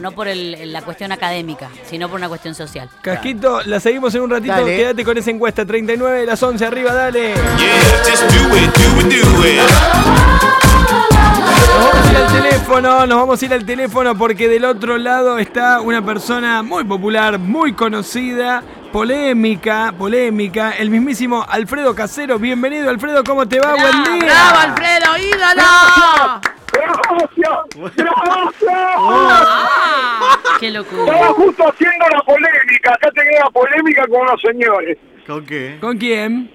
no, no por el- la cuestión académica, sino por una cuestión social. Casquito, la seguimos en un ratito. Dale. Quédate con esa encuesta. 39 de las 11, arriba, dale. Yeah, just do it, do it, do it. Nos vamos a ir al teléfono, nos vamos a ir al teléfono porque del otro lado está una persona muy popular, muy conocida, polémica, polémica, el mismísimo Alfredo Casero. Bienvenido, Alfredo, ¿cómo te va? Buen día. ¡Bravo, Alfredo, ídolo! ¡Gracias! ¡Gracias! Ah, ¡Qué locura! Estaba justo haciendo la polémica. Acá tenía la polémica con los señores. ¿Con qué? ¿Con quién?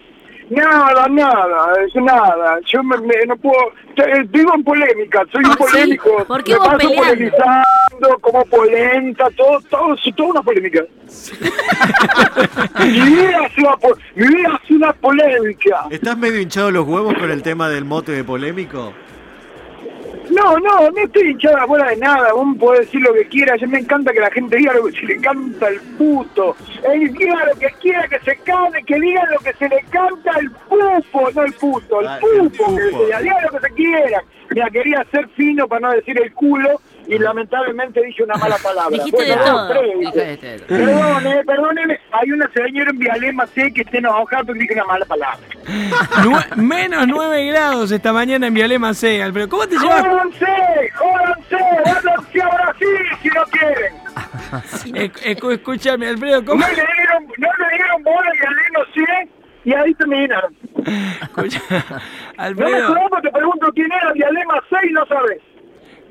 Nada, nada, es nada. Yo me, me- no puedo. te- Digo en polémica, soy un Ah, ¿sí? polémico. ¿Por qué me vos paso peleando? polemizando, como polenta, todo, todo, es toda una polémica. mi, vida es una, po- mi vida es una polémica. ¿Estás medio hinchado los huevos con el tema del mote de polémico? No, no, no estoy hinchada fuera de nada. Vos podés decir lo que quieras. A mí me encanta que la gente diga lo que se le canta al puto. Él diga lo que quiera, que se cante, que diga lo que se le canta al pupo, no el puto, el Ah, el pupo, que diga lo que se quiera. Mira, quería ser fino para no decir el culo y lamentablemente dije una mala palabra. Dijiste de todo. Dijiste de todo. Perdone, perdóneme. Hay una señora en Vialema sé que esté enojada porque dije una mala palabra. Nue- menos 9 grados esta mañana en Vialema C, Alfredo. ¿Cómo te llevas? ¡Jódanse! ¡Jódanse! ¡Váyanse a Brasil si no quieren! Eh, escu- escúchame, Alfredo, ¿cómo? No le dieron, no le dieron bola y al no sé, y ahí terminaron. Escucha, No me Alfredo, conozco, te pregunto quién era Dialema 6 y no sabes.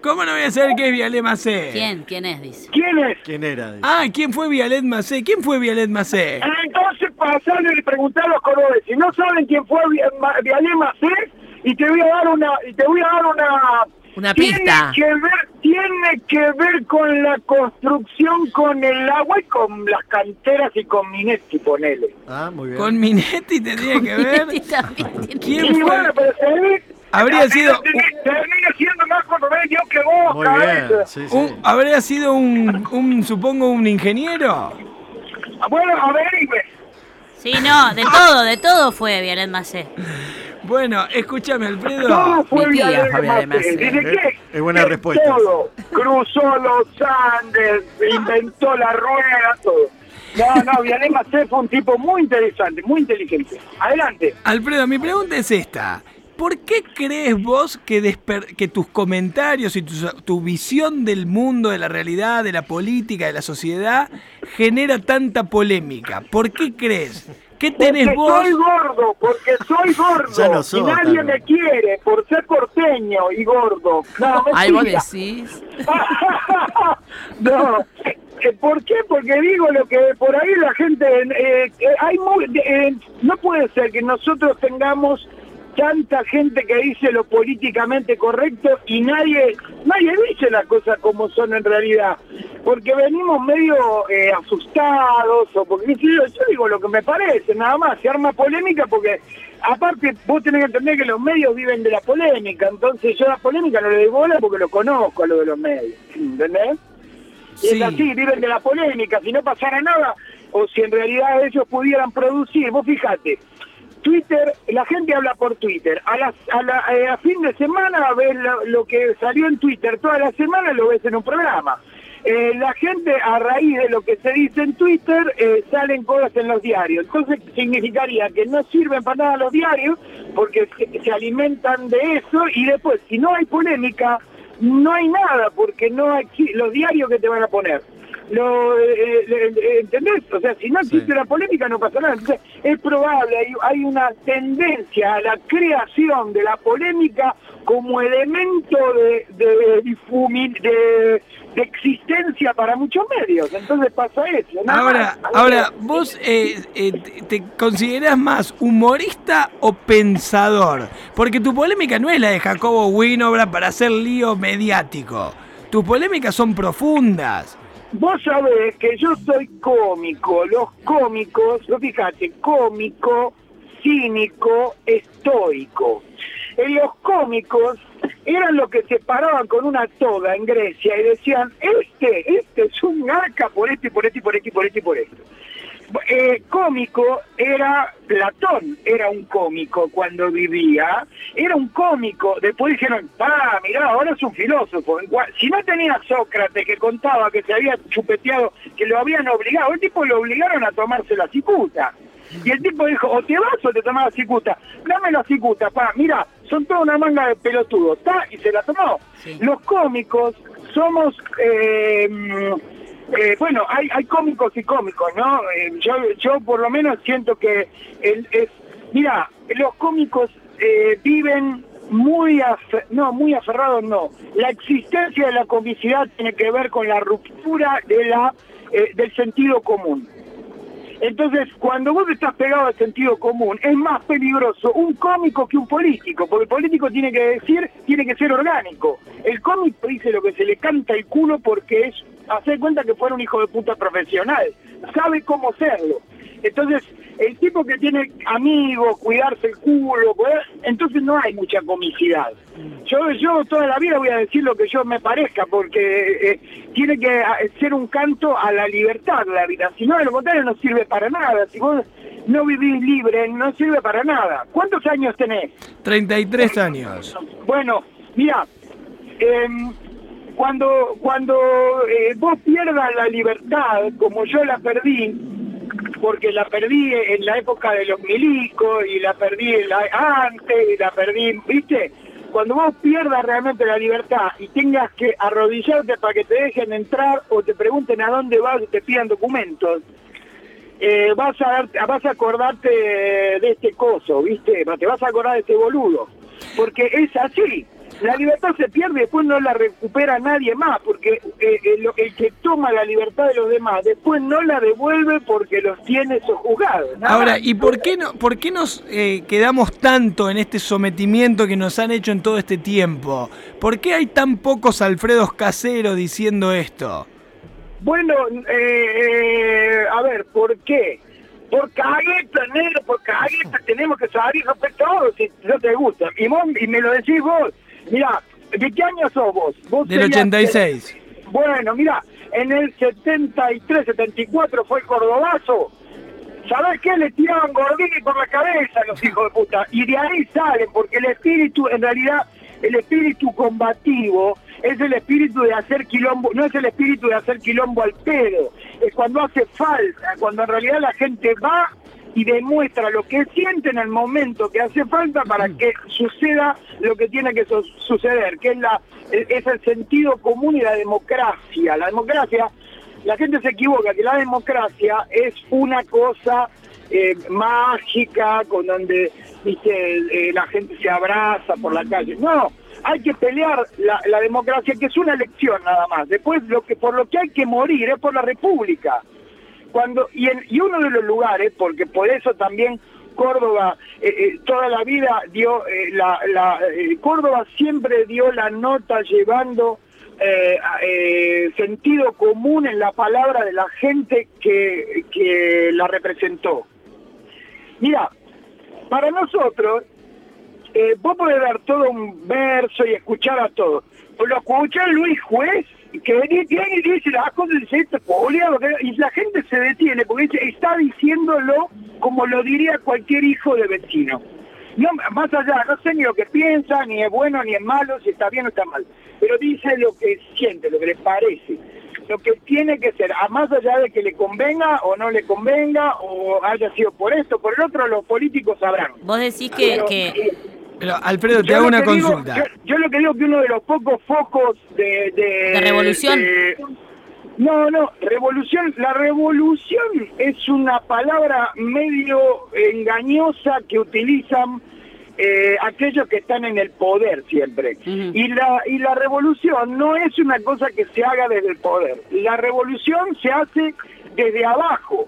¿Cómo no voy a saber qué es Vialema C? ¿Quién? ¿Quién es? Dice. ¿Quién es? ¿Quién era? Ah, ¿quién fue Vialet Macé? ¿Quién fue Vialet Macé? Entonces pasarle y preguntar a los cordobeses. Si no saben quién fue Vi- Ma- Dialema 6, y te voy a dar una, y te voy a dar una... Una tiene pista. Que ver, tiene que ver con la construcción, con el agua y con las canteras y con Minetti, ponele. Ah, muy bien. Con Minetti tendría que ver. Y también tiene- ¿Quién Y fue? bueno, pero se ve- Habría sido- siendo más que vos, Muy bien, cabeza. sí, sí. Un- ¿Habría sido un, un, supongo, un ingeniero? Bueno, averigüe. Sí, no, de todo, de todo fue Violet Macé. Bueno, escúchame, Todo Alfredo. fue Mi tía, Macé. Dice Es- buena respuesta. Todo. Cruzó los Andes, inventó la rueda, todo. No, no, Vialema C fue un tipo muy interesante, muy inteligente. Adelante. Alfredo, mi pregunta es esta. ¿Por qué crees vos que, desper- que tus comentarios y tu, tu visión del mundo, de la realidad, de la política, de la sociedad, genera tanta polémica? ¿Por qué crees? ¿Qué tenés porque vos? soy gordo, porque soy gordo. Ya no y sos nadie me quiere por ser porteño y gordo. No, Ahí vos decís. no. Eh, ¿Por qué? Porque digo lo que por ahí la gente... eh, eh, hay muy- eh, no puede ser que nosotros tengamos tanta gente que dice lo políticamente correcto y nadie nadie dice las cosas como son en realidad. Porque venimos medio eh, asustados o porque yo, yo digo lo que me parece, nada más. Se arma polémica porque aparte vos tenés que entender que los medios viven de la polémica. Entonces yo a la polémica no le doy bola porque lo conozco a lo de los medios. ¿Entendés? Sí. es así, viven de la polémica. Si no pasara nada, o si en realidad ellos pudieran producir, vos fíjate, Twitter, la gente habla por Twitter. A, a, la, eh, fin de semana ves lo, lo que salió en Twitter, toda la semana lo ves en un programa. Eh, la gente, a raíz de lo que se dice en Twitter, eh, salen cosas en los diarios. Entonces significaría que no sirven para nada los diarios porque se, se alimentan de eso y después, si no hay polémica, no hay nada porque no hay los diarios que te van a poner. Lo, eh, eh, eh, ¿Entendés? O sea, si no existe Sí. una polémica no pasa nada. Entonces, es probable, hay, hay una tendencia a la creación de la polémica como elemento de, de, difumi- de, de existencia para muchos medios. Entonces pasa eso. nada Ahora, más. ahora, vos eh, eh, te- te considerás más humorista o pensador, porque tu polémica no es la de Jacobo Winobra para hacer lío mediático. Tus polémicas son profundas. Vos sabés que yo soy cómico. Los cómicos, vos fíjate, cómico, cínico, estoico. En los cómicos eran los que se paraban con una toga en Grecia y decían, este, este es un arca por esto y por esto y por esto y por esto y por esto. Cómico era Platón, era un cómico cuando vivía, era un cómico, después dijeron, pa, mirá, ahora es un filósofo. Si no tenía Sócrates que contaba que se había chupeteado, que lo habían obligado, el tipo lo obligaron a tomarse la cicuta. Y el tipo dijo, o te vas o te tomas la cicuta. Dame la cicuta, pa, mira, son toda una manga de pelotudos, ¿está? Y se la tomó. Los cómicos somos... eh, eh, bueno, hay, hay cómicos y cómicos, ¿no? Eh, yo, yo por lo menos siento que el, es, mira, los cómicos eh, viven muy, afe- no, muy aferrados, no. La existencia de la comicidad tiene que ver con la ruptura de la, eh, del sentido común. Entonces, cuando vos estás pegado al sentido común, es más peligroso un cómico que un político, porque el político tiene que decir, tiene que ser orgánico. El cómico dice lo que se le canta el culo porque es hacer cuenta que fuera un hijo de puta profesional, sabe cómo serlo. Entonces, el tipo que tiene amigos, cuidarse el culo, cuidar- entonces no hay mucha comicidad. Yo, yo toda la vida voy a decir lo que yo me parezca, porque eh, tiene que ah, ser un canto a la libertad la vida. Si no, de lo contrario, no sirve para nada. Si vos no vivís libre, no sirve para nada. ¿Cuántos años tenés? 33 años. Bueno, mira, em, cuando cuando eh, vos pierdas la libertad, como yo la perdí, porque la perdí en la época de los milicos y la perdí antes y la perdí, ¿viste? Cuando vos pierdas realmente la libertad y tengas que arrodillarte para que te dejen entrar o te pregunten a dónde vas y te pidan documentos, eh, vas a vas a acordarte de este coso, ¿viste? Te vas a acordar de este boludo. Porque es así. La libertad se pierde y después no la recupera nadie más, porque eh, el, el que toma la libertad de los demás después no la devuelve porque los tiene sojuzgados. Ahora. ¿y por qué, no, por qué nos eh, quedamos tanto en este sometimiento que nos han hecho en todo este tiempo? ¿Por qué hay tan pocos Alfredos caseros diciendo esto? Bueno, eh, eh, a ver, ¿por qué? Por cagueta, negro, por cagueta tenemos que saber romper todo si no te gusta. Y, vos, y me lo decís vos. Mira, ¿de qué año sos vos? vos Del serías- 86. Bueno, mira, en el 73, 74 fue el Cordobazo. ¿Sabés qué? Le tiraban Gordini por la cabeza a los hijos de puta. Y de ahí salen, porque el espíritu, en realidad, el espíritu combativo es el espíritu de hacer quilombo, no es el espíritu de hacer quilombo al pedo. Es cuando hace falta, cuando en realidad la gente va y demuestra lo que siente en el momento que hace falta para que suceda lo que tiene que su- suceder, que es, la, es el sentido común y la democracia. La democracia, la gente se equivoca, que la democracia es una cosa eh, mágica, con donde viste, eh, la gente se abraza por la calle. No, hay que pelear la, la democracia, que es una elección nada más. Después, lo que por lo que hay que morir es por la república cuando y, en, y uno de los lugares, porque por eso también Córdoba eh, eh, toda la vida dio eh, la, la eh, Córdoba siempre dio la nota llevando sentido común en la palabra de la gente que, que la representó. Mira, para nosotros vos podés dar todo un verso y escuchar a todos. Lo escucha Luis Juez, que viene y dice las cosas y "Esto es boludo", y la gente se detiene porque dice, está diciéndolo como lo diría cualquier hijo de vecino. No, más allá, no sé ni lo que piensa, ni es bueno ni es malo, si está bien o está mal, pero dice lo que siente, lo que le parece, lo que tiene que ser, a más allá de que le convenga o no le convenga, o haya sido por esto, por el otro, los políticos sabrán. Vos decís que, Pero, que eh, Pero, Alfredo, te yo hago una digo- consulta. yo, yo lo que digo que uno de los pocos focos de... De, ¿De revolución? de- no, no, revolución. La revolución es una palabra medio engañosa que utilizan eh, aquellos que están en el poder siempre. Y la y la revolución no es una cosa que se haga desde el poder. La revolución se hace desde abajo.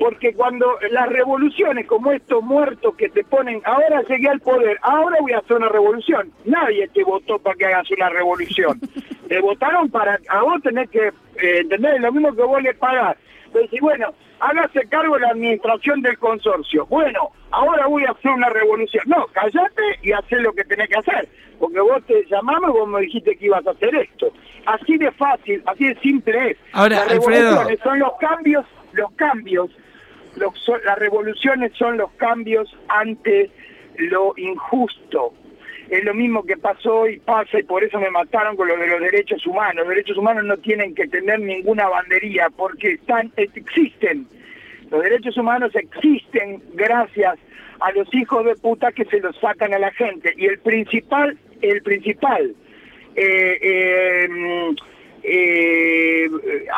Porque cuando las revoluciones como estos muertos que te ponen, ahora llegué al poder, ahora voy a hacer una revolución. Nadie te votó para que hagas una revolución. te votaron para, a vos tenés que eh, entender lo mismo que vos le pagás. Entonces, bueno, hágase cargo de la administración del consorcio. Bueno, ahora voy a hacer una revolución. No, callate y haz lo que tenés que hacer. Porque vos te llamamos y vos me dijiste que ibas a hacer esto. Así de fácil, así de simple es. Ahora, Las Alfredo. revoluciones son los cambios, los cambios los- son- las revoluciones son los cambios ante lo injusto. Es lo mismo que pasó y pasa y por eso me mataron con lo de los derechos humanos. Los derechos humanos no tienen que tener ninguna bandería porque están, existen. Los derechos humanos existen gracias a los hijos de puta que se los sacan a la gente. Y el principal, el principal eh, eh, eh,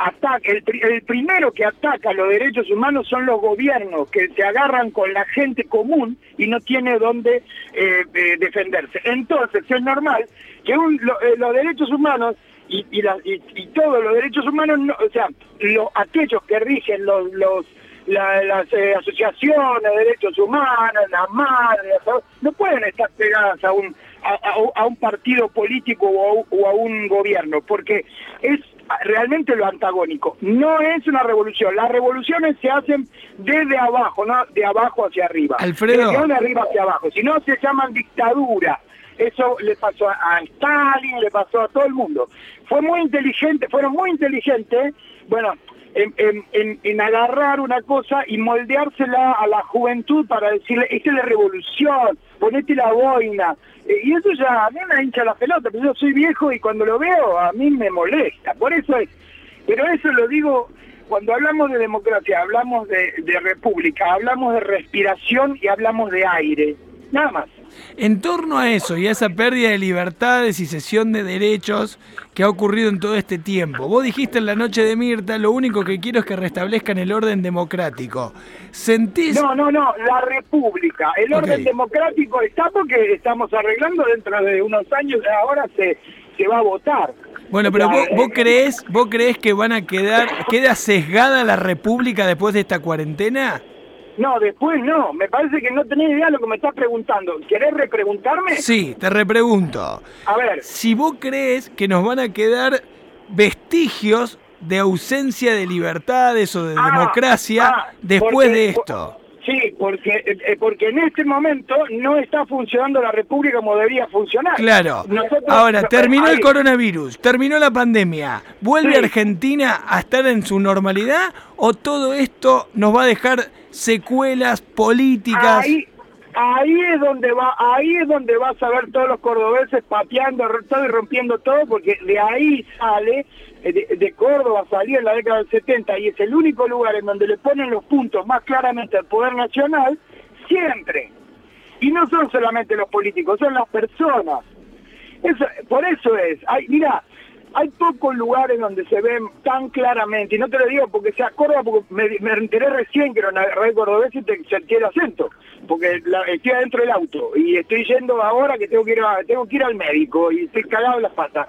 ataca, el, pri- el primero que ataca los derechos humanos son los gobiernos que se agarran con la gente común y no tiene dónde eh, eh, defenderse. Entonces es normal que un- lo- eh, los derechos humanos y, y, la- y- y todos los derechos humanos, no- o sea, lo- aquellos que rigen los, los la- las eh, asociaciones de derechos humanos, las madres, no pueden estar pegadas a un a, a- a un partido político o a, o a un gobierno, porque es realmente lo antagónico. No es una revolución. Las revoluciones se hacen desde abajo, no de abajo hacia arriba. Alfredo. No de arriba hacia abajo, si no se llaman dictadura. Eso le pasó a a Stalin, le pasó a todo el mundo. Fue muy inteligente, fueron muy inteligentes, bueno, en, en- en- en agarrar una cosa y moldeársela a la juventud para decirle, esta es la revolución, ponete la boina. Eh, y eso ya a mí me hincha la pelota, pero yo soy viejo y cuando lo veo a mí me molesta. Por eso es, pero eso lo digo, cuando hablamos de democracia, hablamos de, de república, hablamos de respiración y hablamos de aire. Nada más. En torno a eso y a esa pérdida de libertades y cesión de derechos que ha ocurrido en todo este tiempo, vos dijiste en la noche de Mirta, lo único que quiero es que restablezcan el orden democrático. ¿Sentís? No, no, no, la república. El orden democrático está porque estamos arreglando dentro de unos años, ahora se, se va a votar. Bueno, pero vos, vos eh, creés, vos creés que van a quedar, queda sesgada la república después de esta cuarentena? No, después no. Me parece que no tenés idea de lo que me estás preguntando. ¿Querés repreguntarme? Sí, te repregunto. A ver. Si vos crees que nos van a quedar vestigios de ausencia de libertades o de Ah, democracia ah, después porque- de esto. Sí, porque eh, porque en este momento no está funcionando la república como debería funcionar. Claro. Nosotros- Ahora, terminó el coronavirus, terminó la pandemia. ¿Vuelve Sí. Argentina a estar en su normalidad o todo esto nos va a dejar secuelas políticas? Ahí, ahí es donde va, ahí es donde vas a ver todos los cordobeses pateando todo y rompiendo todo, porque de ahí sale, eh, de, Córdoba salía en la década del 70 y es el único lugar en donde le ponen los puntos más claramente al poder nacional, siempre. Y no son solamente los políticos, son las personas. Eso, por eso es. Mira, hay pocos lugares donde se ven tan claramente, y no te lo digo porque sea Córdoba, porque me, me enteré recién que era una red cordobesa y te sentí el acento, porque la- estoy adentro del auto y estoy yendo ahora que tengo que ir, a- tengo que ir al médico y estoy cagado en las patas.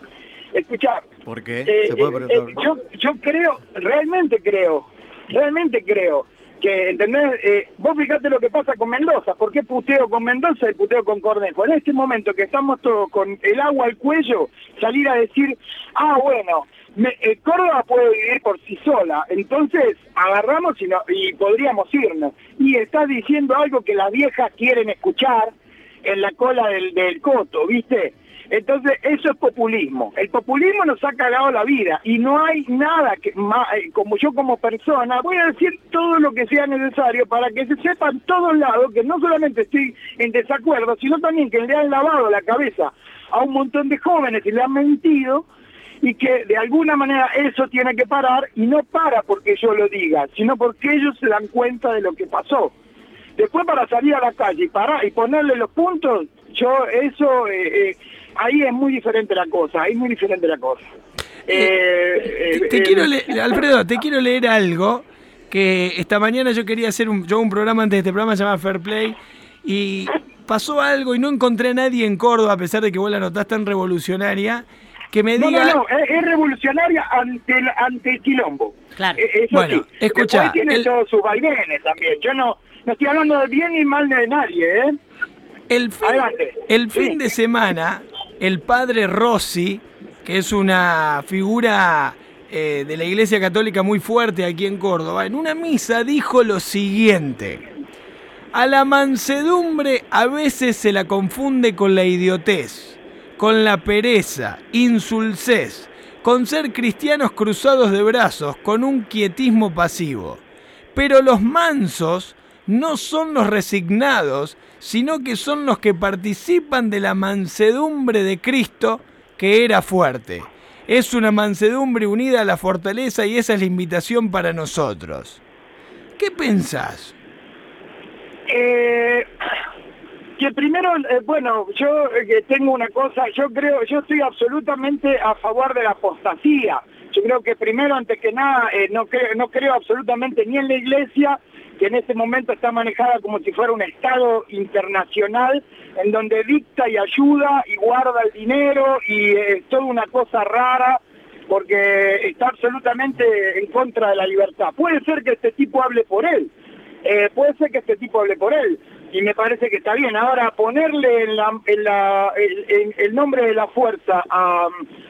Escucha, ¿Por qué? eh, ¿Se puede eh, eh, yo, yo creo, realmente creo, realmente creo que, ¿entendés? Eh, vos fijate lo que pasa con Mendoza. ¿Por qué puteo con Mendoza y puteo con Cornejo? En este momento que estamos todos con el agua al cuello, salir a decir, ah, bueno, me- eh, Córdoba puede vivir por sí sola, entonces agarramos y, no- y podríamos irnos. Y estás diciendo algo que las viejas quieren escuchar en la cola del, del coto, ¿viste? Entonces, eso es populismo. El populismo nos ha cagado la vida y no hay nada que, ma- eh, como yo como persona, voy a decir todo lo que sea necesario para que se sepa en todos lados que no solamente estoy en desacuerdo, sino también que le han lavado la cabeza a un montón de jóvenes y le han mentido y que de alguna manera eso tiene que parar y no para porque yo lo diga, sino porque ellos se dan cuenta de lo que pasó. Después para salir a la calle y parar y ponerle los puntos, yo eso eh, eh, ahí es muy diferente la cosa, ahí es muy diferente la cosa. Eh, Te, eh, te eh, quiero le- Alfredo, te quiero leer algo que esta mañana yo quería hacer un, yo un programa antes de este programa se llama Fair Play y pasó algo y no encontré a nadie en Córdoba, a pesar de que vos la notás tan revolucionaria, que me No, diga... no, no, es, es revolucionaria ante el, ante el quilombo. Claro. Eh, Eso Bueno, sí. Después tiene el- todos sus vaivenes también. Yo no, no estoy hablando de bien ni mal de nadie, ¿eh? El fin, Adelante. el fin Sí. de semana, el padre Rossi, que es una figura eh, de la Iglesia Católica muy fuerte aquí en Córdoba, en una misa dijo lo siguiente. A la mansedumbre a veces se la confunde con la idiotez, con la pereza, insulsez, con ser cristianos cruzados de brazos, con un quietismo pasivo. Pero los mansos no son los resignados, sino que son los que participan de la mansedumbre de Cristo, que era fuerte. Es una mansedumbre unida a la fortaleza y esa es la invitación para nosotros. ¿Qué pensás? Eh, que primero, eh, bueno, yo eh, tengo una cosa, yo creo, yo estoy absolutamente a favor de la apostasía. Yo creo que primero, antes que nada, eh, no, no creo absolutamente ni en la iglesia, que en este momento está manejada como si fuera un Estado internacional, en donde dicta y ayuda y guarda el dinero y es toda una cosa rara, porque está absolutamente en contra de la libertad. Puede ser que este tipo hable por él, eh, puede ser que este tipo hable por él, y me parece que está bien. Ahora, ponerle el nombre de la fuerza a,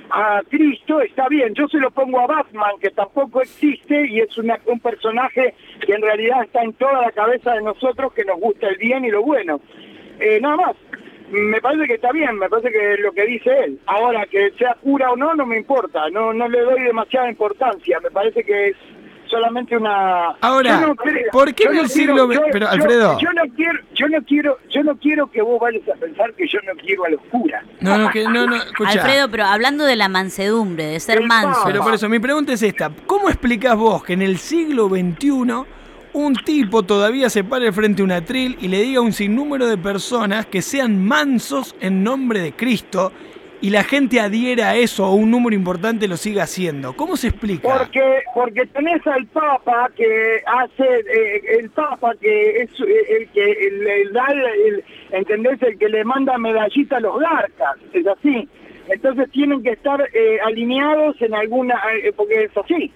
a Cristo está bien. Yo se lo pongo a Batman, que tampoco existe y es una- un personaje que en realidad está en toda la cabeza de nosotros, que nos gusta el bien y lo bueno. Eh, nada más. Me parece que está bien, me parece que es lo que dice él. Ahora, que sea cura o no, no me importa. No, no le doy demasiada importancia. Me parece que es solamente una Ahora, Yo no creo- ¿por qué en no el siglo quiero- yo- pero, Alfredo. yo, no quiero yo no quiero yo no quiero que vos vayas a pensar que yo no quiero a los curas No, no, que no, no. Alfredo, pero hablando de la mansedumbre, de ser El manso. Papa. Pero por eso, mi pregunta es esta. ¿Cómo explicás vos que en el siglo XXI un tipo todavía se pare frente a un atril y le diga a un sinnúmero de personas que sean mansos en nombre de Cristo y la gente adhiera a eso o un número importante lo siga haciendo? ¿Cómo se explica? porque porque tenés al Papa que hace eh, el Papa que es eh, el que el da el, entendés el que le manda medallita a los garcas es así entonces tienen que estar eh, alineados en alguna eh, porque es así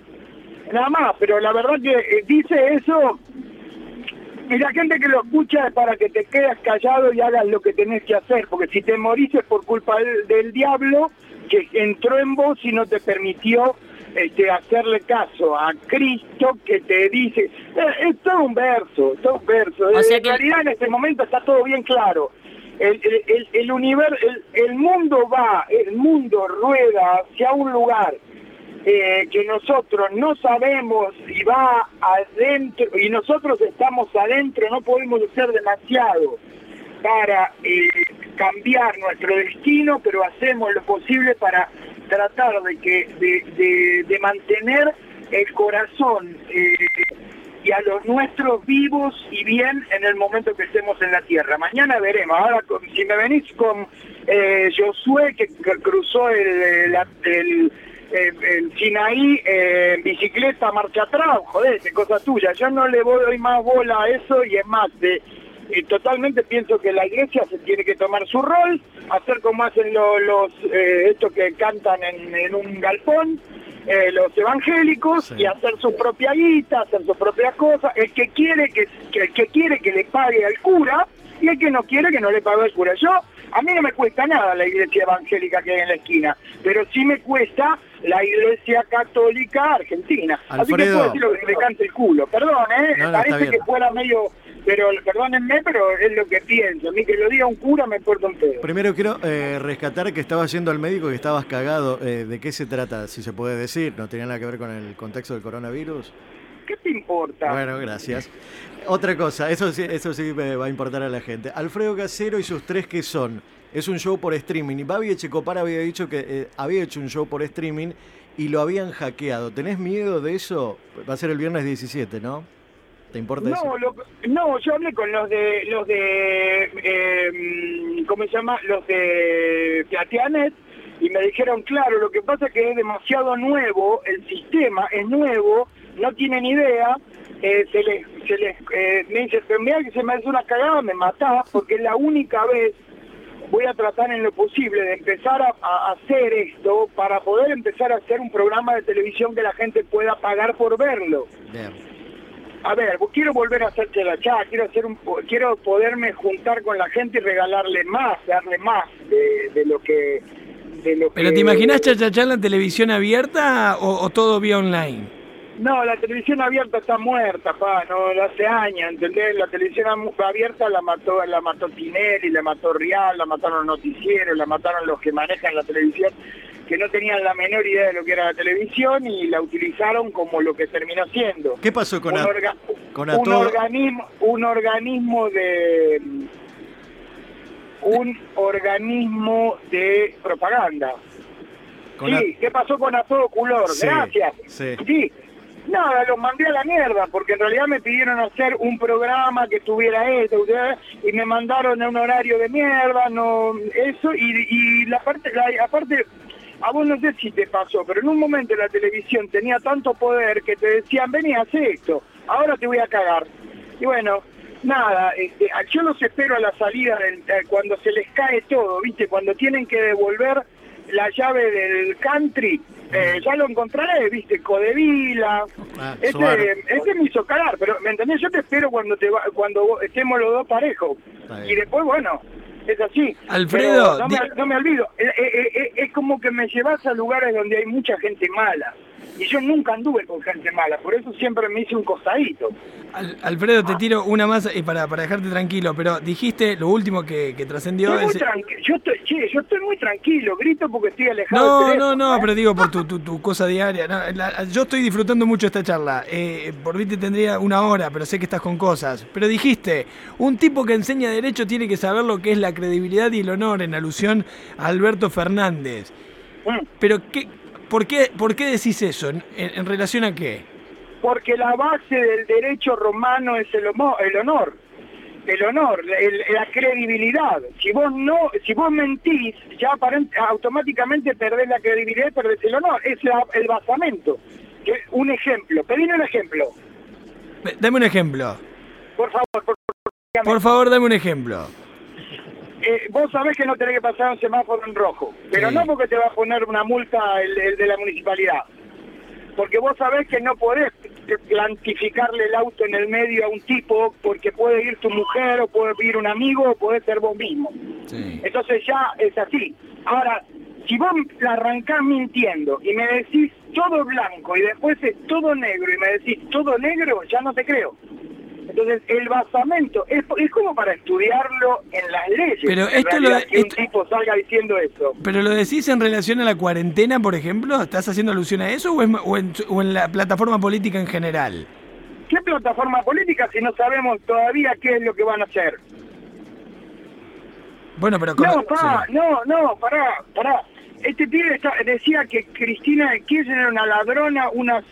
nada más pero la verdad que dice eso Y la gente que lo escucha es para que te quedes callado y hagas lo que tenés que hacer, porque si te morís es por culpa del, del diablo que entró en vos y no te permitió este, hacerle caso a Cristo que te dice, eh, es todo un verso, es todo un verso. O sea en que- realidad en este momento está todo bien claro. El, el, el, el univer- el, el mundo va, el mundo rueda hacia un lugar eh, que nosotros no sabemos y va adentro, y nosotros estamos adentro, no podemos hacer demasiado para eh, cambiar nuestro destino, pero hacemos lo posible para tratar de que de, de- de mantener el corazón eh, y a los nuestros vivos y bien en el momento que estemos en la tierra. Mañana veremos. Ahora, si me venís con eh, Josué, que, cruzó el- el- el Sinaí eh, bicicleta marcha atrás, joder, es cosa tuya. Yo no le doy más bola a eso y es más, de, totalmente pienso que la iglesia se tiene que tomar su rol, hacer como hacen lo- los eh, estos que cantan en, en un galpón, eh, los evangélicos Sí. y hacer su propia guita, hacer sus propias cosas. El que quiere que, que el que quiere que le pague al cura y el que no quiere que no le pague al cura. Yo a mí no me cuesta nada la iglesia evangélica que hay en la esquina, pero sí me cuesta la iglesia católica argentina. Así que Alfredo. puedo decir lo que me cante el culo. Perdón, ¿eh? No, no, está Parece que fuera medio... Pero perdónenme, pero es lo que pienso. A mí que lo diga un cura me importa un pedo. Primero quiero eh, rescatar que estabas yendo al médico y que estabas cagado. Eh, ¿De qué se trata? Si se puede decir. ¿No tenía nada que ver con el contexto del coronavirus? ¿Qué te importa? Bueno, gracias. Otra cosa, eso sí, eso sí me va a importar a la gente. Alfredo Casero y sus tres que son. Es un show por streaming. Y Babi Echecopar había dicho que eh, había hecho un show por streaming y lo habían hackeado. ¿Tenés miedo de eso? Va a ser el viernes 17, ¿no? ¿Te importa eso? No, lo- no, yo hablé con los de los de eh, ¿cómo se llama? Los de Plateanet y me dijeron, claro, lo que pasa es que es demasiado nuevo, el sistema es nuevo, no tienen idea, eh, se les, se les eh, me dice, pero mira que se me hace una cagada, me matás, porque es la única vez voy a tratar en lo posible de empezar a, a hacer esto para poder empezar a hacer un programa de televisión que la gente pueda pagar por verlo. Bien. A ver, quiero volver a hacer chelachá, quiero hacer un, quiero poderme juntar con la gente y regalarle más, darle más de, de lo que, de lo ¿Pero que- te imaginás chachachá en la televisión abierta o, o todo vía online? No, la televisión abierta está muerta, pa, no, hace años, ¿entendés? La televisión abierta la mató, la mató Tinelli, la mató Real, la mataron los noticieros, la mataron los que manejan la televisión, que no tenían la menor idea de lo que era la televisión y la utilizaron como lo que terminó siendo. ¿Qué pasó con un, At- orga- Con a un todo- organismo, un organismo de un organismo de propaganda. Con sí, ¿qué pasó con A Todo Color? Sí, Gracias. sí. Nada, los mandé a la mierda, porque en realidad me pidieron hacer un programa que tuviera esto, y me mandaron a un horario de mierda, no, eso, y, y la parte, la- aparte, a vos no sé si te pasó, pero en un momento la televisión tenía tanto poder que te decían, vení, haz esto, ahora te voy a cagar. Y bueno, nada, este, yo los espero a la salida, del- eh, cuando se les cae todo, ¿viste? Cuando tienen que devolver la llave del country, eh, ya lo encontraré, ¿viste? Codevila. Ah, este, este me hizo cagar, pero ¿me entendés? Yo te espero cuando te va- cuando estemos los dos parejos. Y después, bueno, es así. Alfredo, no, me, di- no me olvido. Eh, eh, es como que me llevas a lugares donde hay mucha gente mala. Y yo nunca anduve con gente mala, por eso siempre me hice un costadito. Al- Alfredo, te tiro una más y para, para dejarte tranquilo, pero dijiste lo último que, que trascendió. Es- tranqui- yo, estoy, che, yo estoy muy tranquilo, grito porque estoy alejado No, del no, no, ¿eh? pero digo por tu, tu, tu cosa diaria. no, la- yo estoy disfrutando mucho esta charla. Eh, por mí te tendría una hora, pero sé que estás con cosas. Pero dijiste, un tipo que enseña derecho tiene que saber lo que es la credibilidad y el honor en alusión a Alberto Fernández. Mm. Pero, ¿qué, por, qué, ¿por qué decís eso? ¿En, en relación a qué? Porque la base del derecho romano es el, homo- el honor. El honor, el- la credibilidad. Si vos no, si vos mentís, ya automáticamente perdés la credibilidad y perdés el honor. Es la- el basamento. Un ejemplo, pedime un ejemplo. Dame un ejemplo. Por favor, por- Por favor, dame un ejemplo. Eh, vos sabés que no tenés que pasar un semáforo en rojo, pero Sí. no porque te va a poner una multa el, el de la municipalidad, porque vos sabés que no podés plantificarle el auto en el medio a un tipo porque puede ir tu mujer o puede ir un amigo o puede ser vos mismo. Sí. Entonces ya es así. Ahora, si vos la arrancás mintiendo y me decís todo blanco y después es todo negro y me decís todo negro, ya no te creo. Entonces, el basamento es, es como para estudiarlo en las leyes. Pero esto lo- que un tipo salga diciendo eso. ¿Pero lo decís en relación a la cuarentena, por ejemplo? ¿Estás haciendo alusión a eso o, es- o en, o en la plataforma política en general? ¿Qué plataforma política si no sabemos todavía qué es lo que van a hacer? Bueno, pero... con- No, sí. no, no, pará, pará. Este pibe está- decía que Cristina Kirchner era una ladrona, una,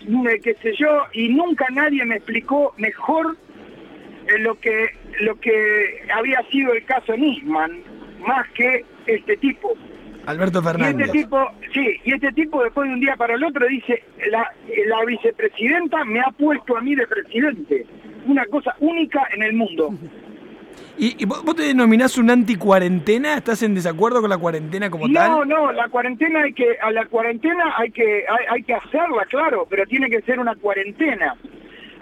qué sé yo, y nunca nadie me explicó mejor lo que lo que había sido el caso Nisman, más que este tipo. Alberto Y Fernández. este tipo, sí, y este tipo después de un día para el otro dice, la, la vicepresidenta me ha puesto a mí de presidente. Una cosa única en el mundo. ¿Y, y vos, te denominás un anticuarentena? ¿Estás en desacuerdo con la cuarentena como No, tal? no, la cuarentena hay que, a la cuarentena hay que, hay, hay que hacerla, claro, pero tiene que ser una cuarentena.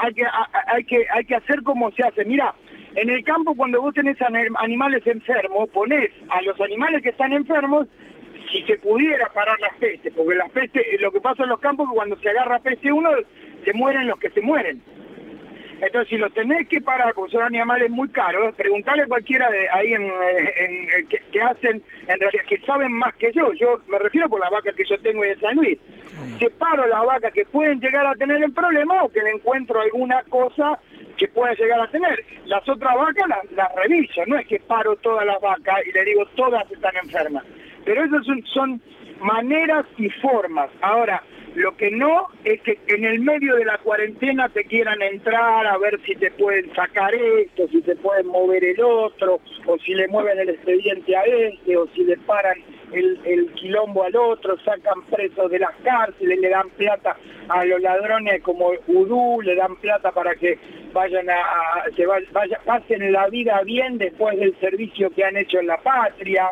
Hay que, hay que, hay que hacer como se hace. Mira, en el campo cuando vos tenés anim- animales enfermos, ponés a los animales que están enfermos, si se pudiera parar las pestes, porque las pestes, lo que pasa en los campos es que cuando se agarra peste uno, se mueren los que se mueren. Entonces, si los tenés que parar, porque son animales muy caros, preguntarle a cualquiera de ahí en, eh, en- en- que, que hacen, en realidad, que saben más que yo. Yo me refiero por la vaca que yo tengo en San Luis. Separo las vacas que pueden llegar a tener el problema o que le encuentro alguna cosa que pueda llegar a tener. Las otras vacas las, las reviso, no es que paro todas las vacas y le digo todas están enfermas. Pero esas son, son maneras y formas. Ahora, lo que no es que en el medio de la cuarentena te quieran entrar a ver si te pueden sacar esto, si te pueden mover el otro, o si le mueven el expediente a este, o si le paran el, quilombo al otro, sacan presos de las cárceles, le dan plata a los ladrones como Udú, le dan plata para que vayan a, a- vay- vaya- pasen la vida bien después del servicio que han hecho en la patria.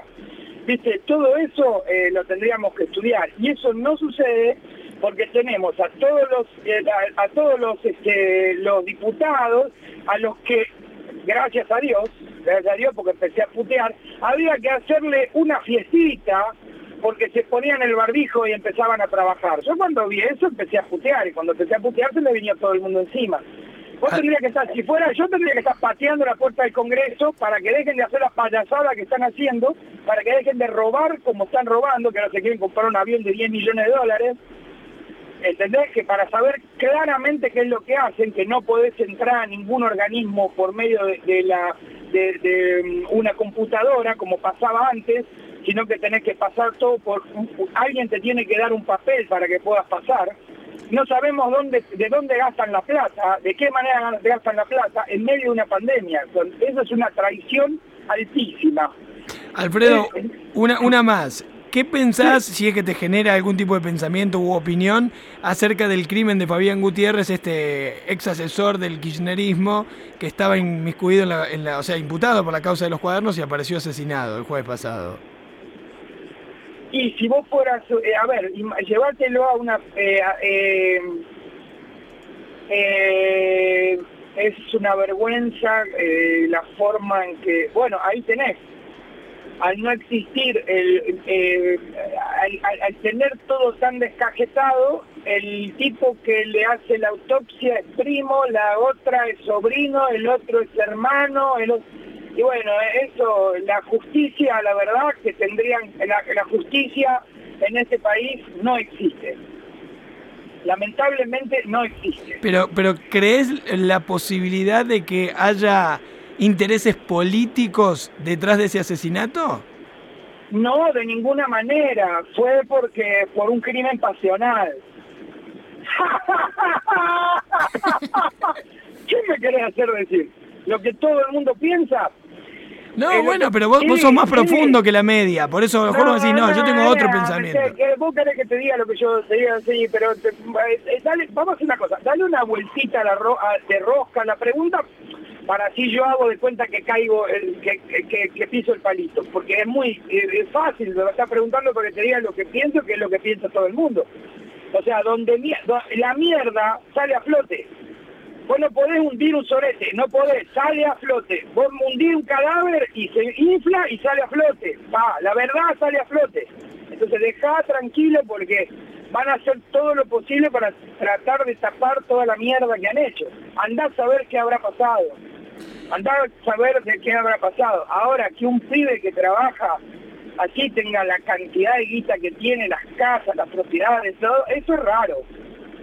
Viste, todo eso eh, lo tendríamos que estudiar y eso no sucede porque tenemos a todos los eh, a, a todos los este, los diputados a los que gracias a Dios, gracias a Dios porque empecé a putear, había que hacerle una fiestita porque se ponían el barbijo y empezaban a trabajar. Yo cuando vi eso empecé a putear y cuando empecé a putear se me venía todo el mundo encima. Vos Ah. tendrías que estar, si fuera yo tendría que estar pateando la puerta del Congreso para que dejen de hacer la payasada que están haciendo, para que dejen de robar como están robando, que ahora se quieren comprar un avión de 10 millones de dólares. ¿Entendés? Que para saber claramente qué es lo que hacen, que no podés entrar a ningún organismo por medio de, de la de, de, mm, una computadora como pasaba antes, sino que tenés que pasar todo por alguien te tiene que dar un papel para que puedas pasar. No sabemos dónde de dónde gastan la plata, de qué manera gastan la plata en medio de una pandemia. Eso es una traición altísima. Alfredo, Eh, una, una más. ¿Qué pensás, si es que te genera algún tipo de pensamiento u opinión, acerca del crimen de Fabián Gutiérrez, este ex asesor del kirchnerismo, que estaba inmiscuido en la, en la- o sea, imputado por la causa de los cuadernos y apareció asesinado el jueves pasado? Y si vos fueras, eh, a ver, llevártelo a una... eh, eh, eh, es una vergüenza eh, la forma en que... Bueno, ahí tenés. Al no existir, el, eh, al, tener todo tan descajetado, el tipo que le hace la autopsia es primo, la otra es sobrino, el otro es hermano, el otro... Y bueno, eso, la justicia, la verdad que tendrían, la, la justicia en este país no existe. Lamentablemente no existe. Pero, pero ¿crees la posibilidad de que haya intereses políticos detrás de ese asesinato? No, de ninguna manera. Fue porque por un crimen pasional. ¿Qué me querés hacer decir? ¿Lo que todo el mundo piensa? No, Eh, bueno, pero vos, vos sos más sí. profundo que la media, por eso a lo mejor vos decís, no, yo tengo otro pensamiento. Que, que vos querés que te diga lo que yo te diga, sí, pero te- eh, dale, vamos a hacer una cosa, dale una vueltita a la ro- a- de rosca a la pregunta para así yo hago de cuenta que caigo, el- que, que- que- piso el palito, porque es muy es fácil, me estás preguntando para que te diga lo que pienso, que es lo que piensa todo el mundo. O sea, donde la mierda sale a flote. Vos no podés hundir un sorete, no podés, sale a flote. Vos hundís un cadáver y se infla y sale a flote. Va, la verdad sale a flote. Entonces dejá tranquilo porque van a hacer todo lo posible para tratar de tapar toda la mierda que han hecho. Andá a saber qué habrá pasado. Andá a saber de qué habrá pasado. Ahora que un pibe que trabaja así tenga la cantidad de guita que tiene, las casas, las propiedades, todo, eso es raro.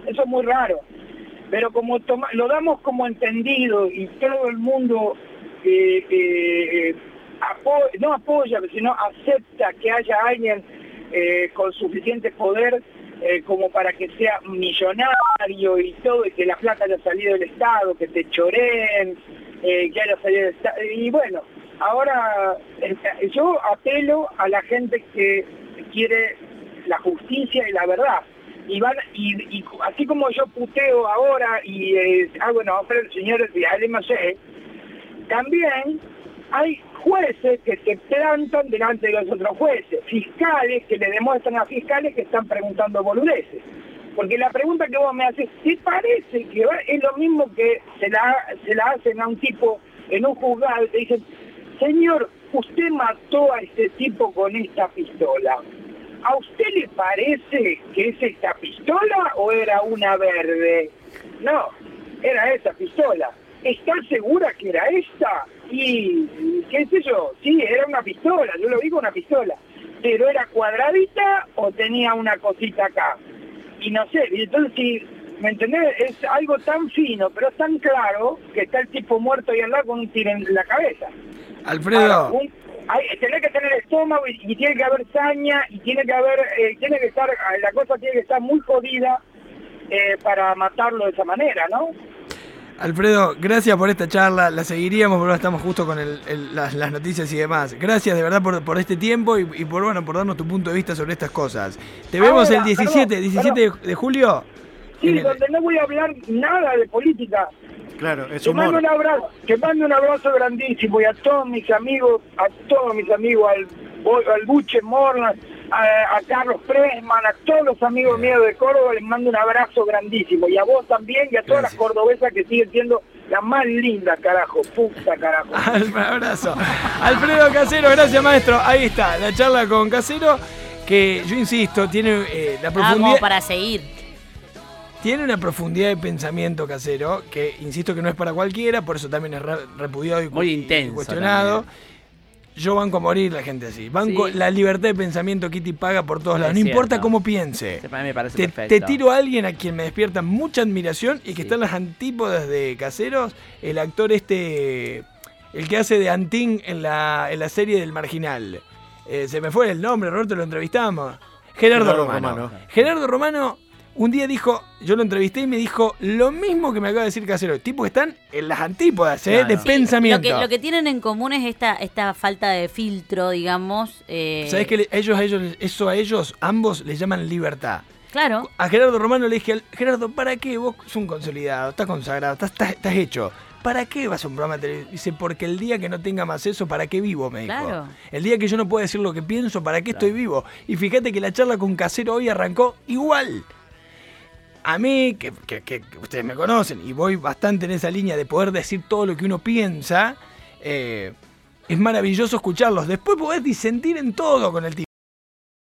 Eso es muy raro pero como toma- lo damos como entendido y todo el mundo eh, eh, no apoya, sino acepta que haya alguien eh, con suficiente poder como para que sea millonario y todo, y que la plata haya salido del Estado, que te choreen, eh, Estado. Y bueno, ahora eh, yo apelo a la gente que quiere la justicia y la verdad y van y, así como yo puteo ahora y eh, hago una ofrenda señores de ALMC, también hay jueces que se plantan delante de los otros jueces, fiscales que le demuestran a fiscales que están preguntando boludeces. Porque la pregunta que vos me haces, ¿te parece que es lo mismo que se la, se la hacen a un tipo en un juzgado y te dicen, señor, usted mató a este tipo con esta pistola? ¿A usted le parece que es esta pistola o era una verde? No, era esa pistola. ¿Está segura que era esta? Y, qué sé yo, sí, era una pistola, yo lo digo una pistola. Pero era cuadradita o tenía una cosita acá. Y no sé, y entonces si, ¿me entendés? Es algo tan fino, pero tan claro, que está el tipo muerto ahí al lado con un tiro en la cabeza. Alfredo, Ahora, un- hay- tenés que tener estómago y, y tiene que haber saña y tiene que haber, eh, tiene que estar, la cosa tiene que estar muy jodida eh, para matarlo de esa manera, ¿no? Alfredo, gracias por esta charla, la seguiríamos, pero ahora estamos justo con el- el- las, las noticias y demás. Gracias de verdad por, por este tiempo y, y por bueno por darnos tu punto de vista sobre estas cosas. Te vemos Ahora, el 17, perdón, 17 de- de julio. Sí, el- donde no voy a hablar nada de política. Claro, es Te mando un abrazo, te mando un abrazo grandísimo y a todos mis amigos, a todos mis amigos, al, al Buche Morlan, a, a Carlos Presman, a todos los amigos míos de Córdoba, les mando un abrazo grandísimo. Y a vos también y a todas Gracias. las cordobesas que siguen siendo las más lindas, carajo, puta carajo. Un abrazo. Alfredo Casero, gracias maestro. Ahí está, la charla con Casero, que yo insisto, tiene eh, la profundidad. para seguir. Tiene una profundidad de pensamiento casero que insisto que no es para cualquiera, por eso también es re- repudiado y, Muy y intenso cuestionado. Yo banco a morir la gente así. Banco Sí. la libertad de pensamiento Kitty paga por todos lados. No importa cómo piense. Para mí me parece Te, perfecto. te tiro a alguien a quien me despierta mucha admiración y que Sí. está en las antípodas de Caseros, el actor este, el que hace de Antín en la, en la serie del Marginal. Eh, se me fue el nombre, Roberto, lo entrevistamos. Gerardo, Gerardo Romano. Romano. Gerardo Romano un día dijo, yo lo entrevisté y me dijo lo mismo que me acaba de decir Casero. Tipo que están en las antípodas ¿eh? Claro. de Sí, pensamiento. Lo que, lo que tienen en común es esta, esta falta de filtro, digamos. eh, ¿Sabes que ellos, a ellos, eso a ellos, ambos, les llaman libertad? Claro. A Gerardo Romano le dije, Gerardo, ¿para qué? Vos sos un consolidado, estás consagrado, estás, estás, estás hecho. ¿Para qué vas a un programa de televisión? Dice, porque el día que no tenga más eso, ¿para qué vivo? Me dijo. Claro. El día que yo no pueda decir lo que pienso, ¿para qué estoy vivo? Y fíjate que la charla con Casero hoy arrancó igual. A mí, que, que- que- ustedes me conocen, y voy bastante en esa línea de poder decir todo lo que uno piensa, eh, es maravilloso escucharlos. Después podés disentir en todo con el tipo.